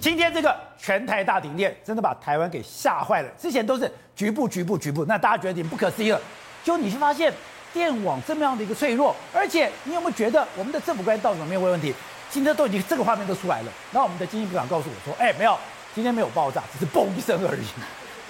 今天这个全台大停电，真的把台湾给吓坏了。之前都是局部、局部、局部，那大家觉得挺不可思议了。就你去发现电网这么样的一个脆弱，而且你有没有觉得我们的政府官员到底有没有问题？今天都已经这个画面都出来了。那我们的经济部长告诉我说：“哎，没有，今天没有爆炸，只是嘣一声而已。”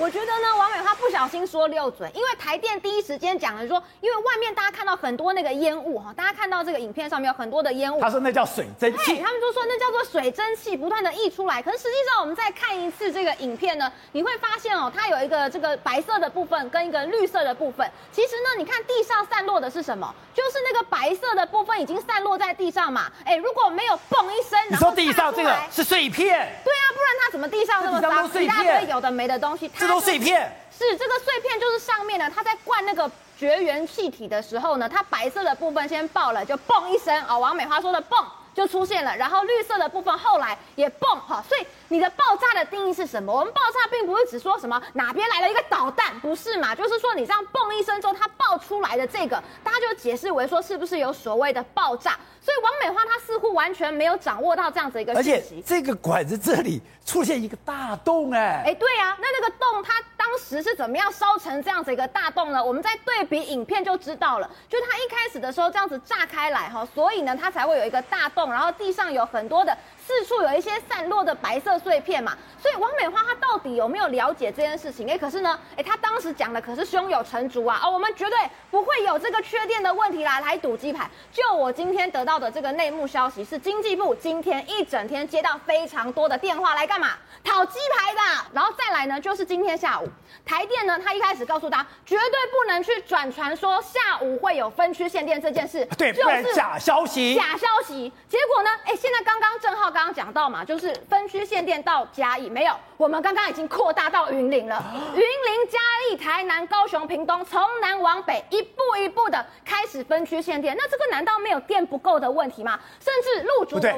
我觉得呢，王美花不小心说六嘴，因为台电第一时间讲了说，因为外面大家看到很多那个烟雾哈，大家看到这个影片上面有很多的烟雾，他说那叫水蒸气，他们就说那叫做水蒸气不断的溢出来。可是实际上我们再看一次这个影片呢，你会发现哦，它有一个这个白色的部分跟一个绿色的部分。其实呢，你看地上散落的是什么？就是那个白色的部分已经散落在地上嘛。哎，如果没有嘣一声，你说地上这个是碎片？对啊，不然它怎么地上那么脏？一大堆有的没的东西。这都碎片，是这个碎片，就是上面呢，它在灌那个绝缘气体的时候呢，它白色的部分先爆了，就嘣一声啊，王美花说的嘣就出现了，然后绿色的部分后来也嘣哈，所以你的爆炸的定义是什么？我们爆炸并不是只说什么哪边来了一个导弹，不是嘛？就是说你这样嘣一声之后，它来的这个，大家就解释为说是不是有所谓的爆炸？所以王美花她似乎完全没有掌握到这样子一个信息，而且这个管子这里出现一个大洞，哎，哎，对啊，那那个洞它当时是怎么样烧成这样子一个大洞呢？我们在对比影片就知道了，就它一开始的时候这样子炸开来哈，所以呢它才会有一个大洞，然后地上有很多的。四处有一些散落的白色碎片嘛，所以王美花她到底有没有了解这件事情？哎，可是呢，哎，她当时讲的可是胸有成竹啊，哦，我们绝对不会有这个缺电的问题啦，来赌鸡排。就我今天得到的这个内幕消息，是经济部今天一整天接到非常多的电话来干嘛？讨鸡排的。然后再来呢，就是今天下午，台电呢，他一开始告诉他绝对不能去转传说下午会有分区限电这件事，对，就是假消息，假消息。结果呢，哎，现在刚刚正好。刚刚讲到嘛，就是分区限电到嘉义没有，我们刚刚已经扩大到云林了。云林、嘉义、台南、高雄、屏东，从南往北一步一步的开始分区限电。那这个难道没有电不够的问题吗？甚至陆主的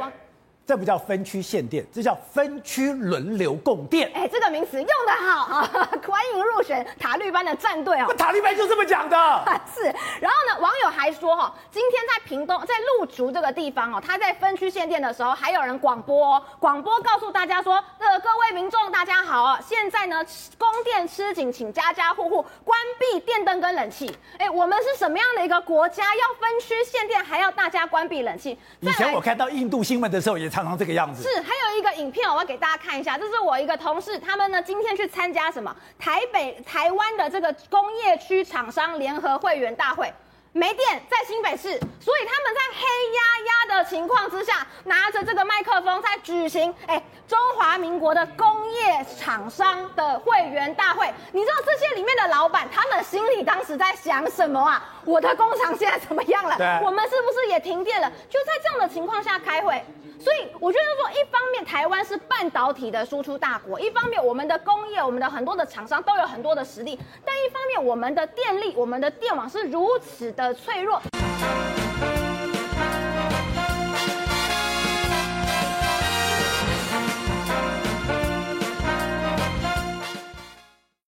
这不叫分区限电，这叫分区轮流供电。哎，这个名词用得好啊！欢迎入选塔利班的战队哦。塔利班就这么讲的。是。然后呢，网友还说哈，今天在屏东，在鹿竹这个地方哦，他在分区限电的时候，还有人广播哦，广播告诉大家说，呃，各位民众大家好啊，现在呢，供电吃紧，请家家户户关闭电灯跟冷气。哎，我们是什么样的一个国家？要分区限电，还要大家关闭冷气？以前我看到印度新闻的时候也常常这个样子。是，还有一个影片，我要给大家看一下。这是我一个同事，他们呢今天去参加什么台北、台湾的这个工业区厂商联合会员大会。没电在新北市，所以他们在黑压压的情况之下，拿着这个麦克风在举行，哎，中华民国的工业厂商的会员大会。你知道这些里面的老板，他们心里当时在想什么啊？我的工厂现在怎么样了？我们是不是也停电了？就在这样的情况下开会。所以我觉得说，一方面台湾是半导体的输出大国，一方面我们的工业、我们的很多的厂商都有很多的实力，但一方面我们的电力、我们的电网是如此的脆弱。